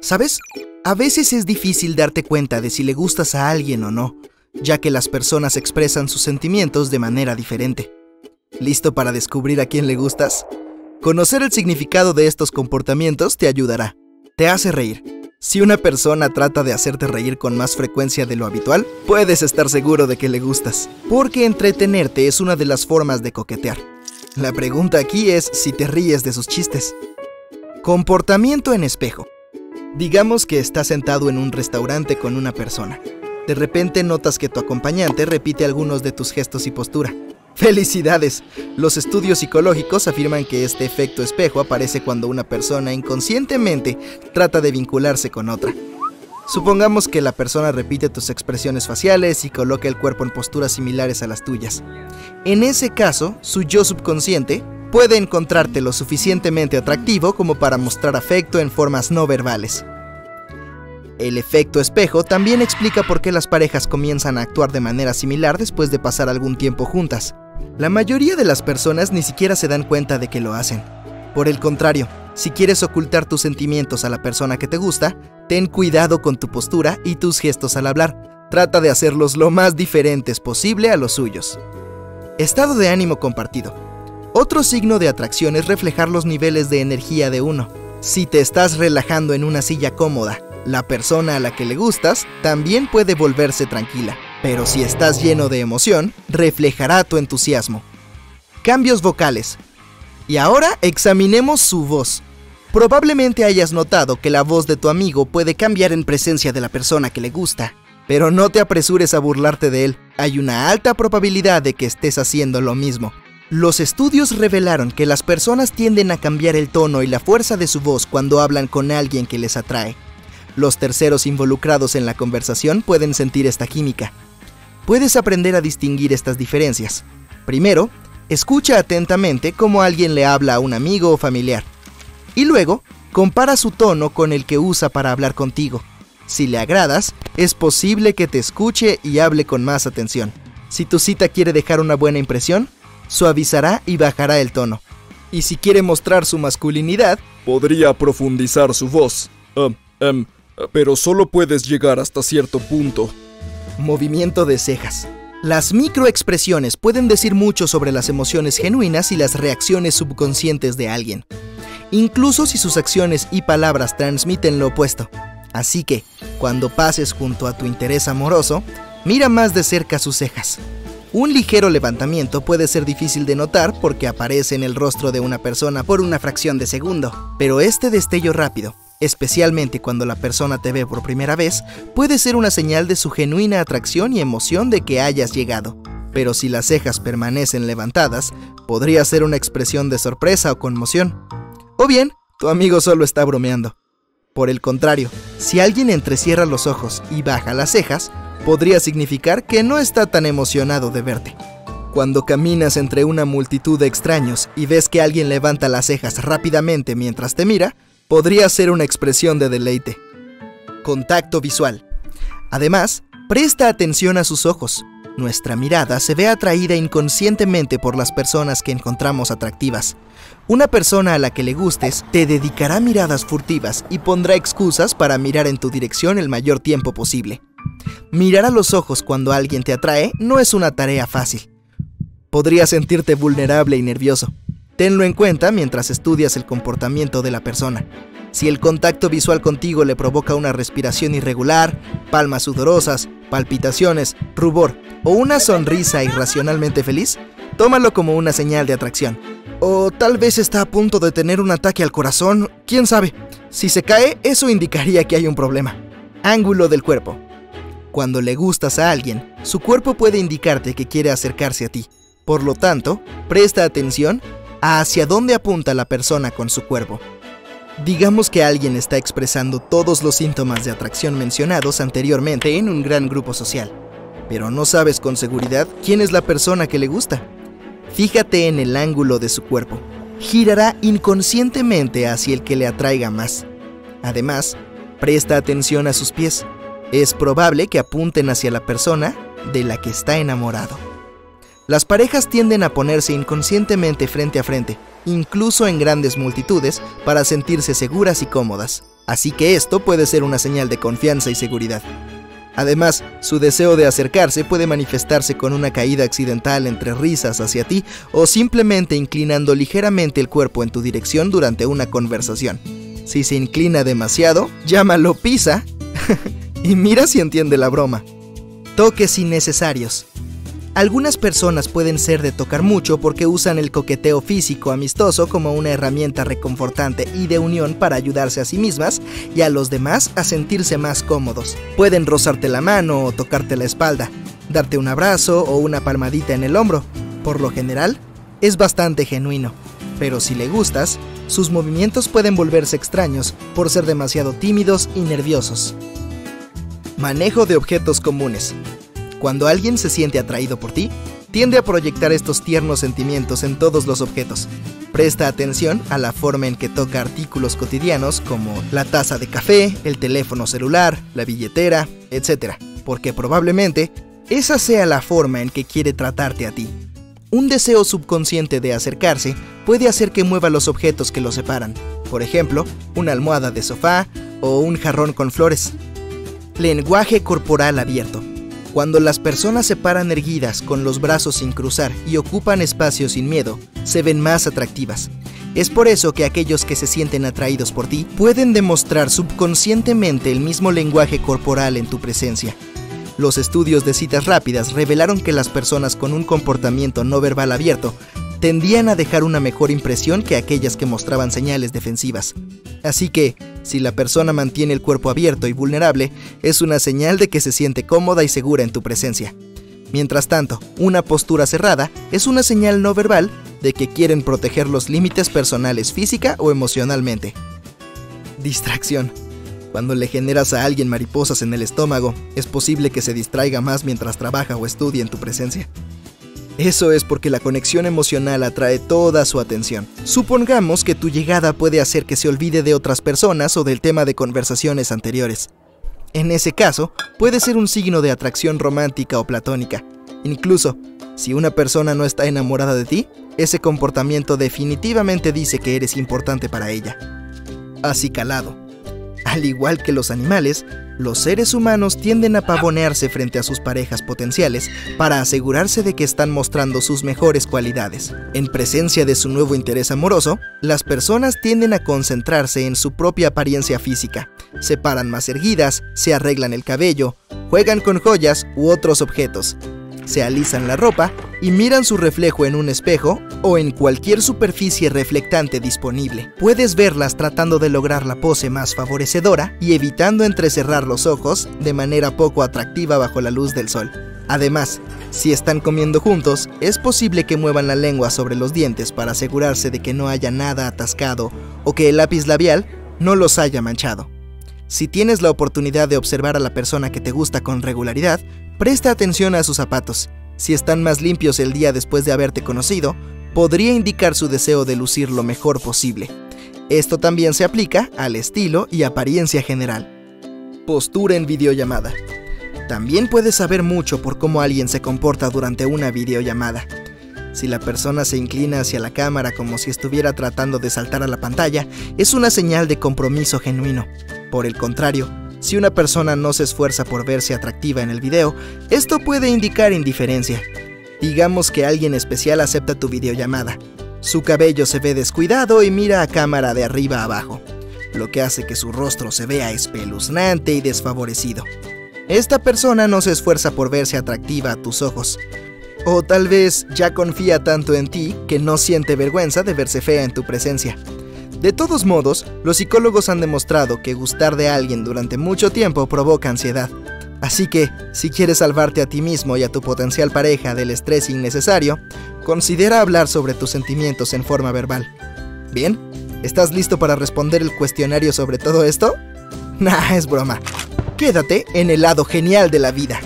¿Sabes? A veces es difícil darte cuenta de si le gustas a alguien o no, ya que las personas expresan sus sentimientos de manera diferente. ¿Listo para descubrir a quién le gustas? Conocer el significado de estos comportamientos te ayudará. Te hace reír. Si una persona trata de hacerte reír con más frecuencia de lo habitual, puedes estar seguro de que le gustas, porque entretenerte es una de las formas de coquetear. La pregunta aquí es si te ríes de sus chistes. Comportamiento en espejo. Digamos que estás sentado en un restaurante con una persona. De repente notas que tu acompañante repite algunos de tus gestos y postura. ¡Felicidades! Los estudios psicológicos afirman que este efecto espejo aparece cuando una persona inconscientemente trata de vincularse con otra. Supongamos que la persona repite tus expresiones faciales y coloca el cuerpo en posturas similares a las tuyas. En ese caso, su yo subconsciente puede encontrarte lo suficientemente atractivo como para mostrar afecto en formas no verbales. El efecto espejo también explica por qué las parejas comienzan a actuar de manera similar después de pasar algún tiempo juntas. La mayoría de las personas ni siquiera se dan cuenta de que lo hacen. Por el contrario, si quieres ocultar tus sentimientos a la persona que te gusta, ten cuidado con tu postura y tus gestos al hablar. Trata de hacerlos lo más diferentes posible a los suyos. Estado de ánimo compartido. Otro signo de atracción es reflejar los niveles de energía de uno. Si te estás relajando en una silla cómoda, la persona a la que le gustas también puede volverse tranquila. Pero si estás lleno de emoción, reflejará tu entusiasmo. Cambios vocales. Y ahora examinemos su voz. Probablemente hayas notado que la voz de tu amigo puede cambiar en presencia de la persona que le gusta. Pero no te apresures a burlarte de él. Hay una alta probabilidad de que estés haciendo lo mismo. Los estudios revelaron que las personas tienden a cambiar el tono y la fuerza de su voz cuando hablan con alguien que les atrae. Los terceros involucrados en la conversación pueden sentir esta química. Puedes aprender a distinguir estas diferencias. Primero, escucha atentamente cómo alguien le habla a un amigo o familiar. Y luego, compara su tono con el que usa para hablar contigo. Si le agradas, es posible que te escuche y hable con más atención. Si tu cita quiere dejar una buena impresión, suavizará y bajará el tono. Y si quiere mostrar su masculinidad, podría profundizar su voz. Um, um, pero solo puedes llegar hasta cierto punto. Movimiento de cejas. Las microexpresiones pueden decir mucho sobre las emociones genuinas y las reacciones subconscientes de alguien, incluso si sus acciones y palabras transmiten lo opuesto. Así que, cuando pases junto a tu interés amoroso, mira más de cerca sus cejas. Un ligero levantamiento puede ser difícil de notar porque aparece en el rostro de una persona por una fracción de segundo, pero este destello rápido, especialmente cuando la persona te ve por primera vez, puede ser una señal de su genuina atracción y emoción de que hayas llegado. Pero si las cejas permanecen levantadas, podría ser una expresión de sorpresa o conmoción. O bien, tu amigo solo está bromeando. Por el contrario, si alguien entrecierra los ojos y baja las cejas, podría significar que no está tan emocionado de verte. Cuando caminas entre una multitud de extraños y ves que alguien levanta las cejas rápidamente mientras te mira, podría ser una expresión de deleite. Contacto visual. Además, presta atención a sus ojos. Nuestra mirada se ve atraída inconscientemente por las personas que encontramos atractivas. Una persona a la que le gustes te dedicará miradas furtivas y pondrá excusas para mirar en tu dirección el mayor tiempo posible. Mirar a los ojos cuando alguien te atrae no es una tarea fácil. Podrías sentirte vulnerable y nervioso. Tenlo en cuenta mientras estudias el comportamiento de la persona. Si el contacto visual contigo le provoca una respiración irregular, palmas sudorosas, palpitaciones, rubor o una sonrisa irracionalmente feliz, tómalo como una señal de atracción. O tal vez está a punto de tener un ataque al corazón, quién sabe. Si se cae, eso indicaría que hay un problema. Ángulo del cuerpo. Cuando le gustas a alguien, su cuerpo puede indicarte que quiere acercarse a ti. Por lo tanto, presta atención a hacia dónde apunta la persona con su cuerpo. Digamos que alguien está expresando todos los síntomas de atracción mencionados anteriormente en un gran grupo social, pero no sabes con seguridad quién es la persona que le gusta. Fíjate en el ángulo de su cuerpo. Girará inconscientemente hacia el que le atraiga más. Además, presta atención a sus pies. Es probable que apunten hacia la persona de la que está enamorado. Las parejas tienden a ponerse inconscientemente frente a frente, incluso en grandes multitudes, para sentirse seguras y cómodas. Así que esto puede ser una señal de confianza y seguridad. Además, su deseo de acercarse puede manifestarse con una caída accidental entre risas hacia ti o simplemente inclinando ligeramente el cuerpo en tu dirección durante una conversación. Si se inclina demasiado, llámalo pisa y mira si entiende la broma. Toques innecesarios. Algunas personas pueden ser de tocar mucho porque usan el coqueteo físico amistoso como una herramienta reconfortante y de unión para ayudarse a sí mismas y a los demás a sentirse más cómodos. Pueden rozarte la mano o tocarte la espalda, darte un abrazo o una palmadita en el hombro. Por lo general, es bastante genuino. Pero si le gustas, sus movimientos pueden volverse extraños por ser demasiado tímidos y nerviosos. Manejo de objetos comunes. Cuando alguien se siente atraído por ti, tiende a proyectar estos tiernos sentimientos en todos los objetos. Presta atención a la forma en que toca artículos cotidianos como la taza de café, el teléfono celular, la billetera, etc. Porque probablemente esa sea la forma en que quiere tratarte a ti. Un deseo subconsciente de acercarse puede hacer que mueva los objetos que lo separan, por ejemplo, una almohada de sofá o un jarrón con flores. Lenguaje corporal abierto. Cuando las personas se paran erguidas con los brazos sin cruzar y ocupan espacio sin miedo, se ven más atractivas. Es por eso que aquellos que se sienten atraídos por ti pueden demostrar subconscientemente el mismo lenguaje corporal en tu presencia. Los estudios de citas rápidas revelaron que las personas con un comportamiento no verbal abierto tendían a dejar una mejor impresión que aquellas que mostraban señales defensivas. Así que, si la persona mantiene el cuerpo abierto y vulnerable, es una señal de que se siente cómoda y segura en tu presencia. Mientras tanto, una postura cerrada es una señal no verbal de que quieren proteger los límites personales física o emocionalmente. Distracción. Cuando le generas a alguien mariposas en el estómago, es posible que se distraiga más mientras trabaja o estudia en tu presencia. Eso es porque la conexión emocional atrae toda su atención. Supongamos que tu llegada puede hacer que se olvide de otras personas o del tema de conversaciones anteriores. En ese caso, puede ser un signo de atracción romántica o platónica. Incluso, si una persona no está enamorada de ti, ese comportamiento definitivamente dice que eres importante para ella. Acicalado. Al igual que los animales, los seres humanos tienden a pavonearse frente a sus parejas potenciales para asegurarse de que están mostrando sus mejores cualidades. En presencia de su nuevo interés amoroso, las personas tienden a concentrarse en su propia apariencia física, se paran más erguidas, se arreglan el cabello, juegan con joyas u otros objetos, se alisan la ropa y miran su reflejo en un espejo o en cualquier superficie reflectante disponible. Puedes verlas tratando de lograr la pose más favorecedora y evitando entrecerrar los ojos de manera poco atractiva bajo la luz del sol. Además, si están comiendo juntos, es posible que muevan la lengua sobre los dientes para asegurarse de que no haya nada atascado o que el lápiz labial no los haya manchado. Si tienes la oportunidad de observar a la persona que te gusta con regularidad, presta atención a sus zapatos. Si están más limpios el día después de haberte conocido, podría indicar su deseo de lucir lo mejor posible. Esto también se aplica al estilo y apariencia general. Postura en videollamada. También puedes saber mucho por cómo alguien se comporta durante una videollamada. Si la persona se inclina hacia la cámara como si estuviera tratando de saltar a la pantalla, es una señal de compromiso genuino. Por el contrario, si una persona no se esfuerza por verse atractiva en el video, esto puede indicar indiferencia. Digamos que alguien especial acepta tu videollamada. Su cabello se ve descuidado y mira a cámara de arriba a abajo, lo que hace que su rostro se vea espeluznante y desfavorecido. Esta persona no se esfuerza por verse atractiva a tus ojos. O tal vez ya confía tanto en ti que no siente vergüenza de verse fea en tu presencia. De todos modos, los psicólogos han demostrado que gustar de alguien durante mucho tiempo provoca ansiedad. Así que, si quieres salvarte a ti mismo y a tu potencial pareja del estrés innecesario, considera hablar sobre tus sentimientos en forma verbal. Bien, ¿Estás listo para responder el cuestionario sobre todo esto? Nah, es broma. Quédate en el lado genial de la vida.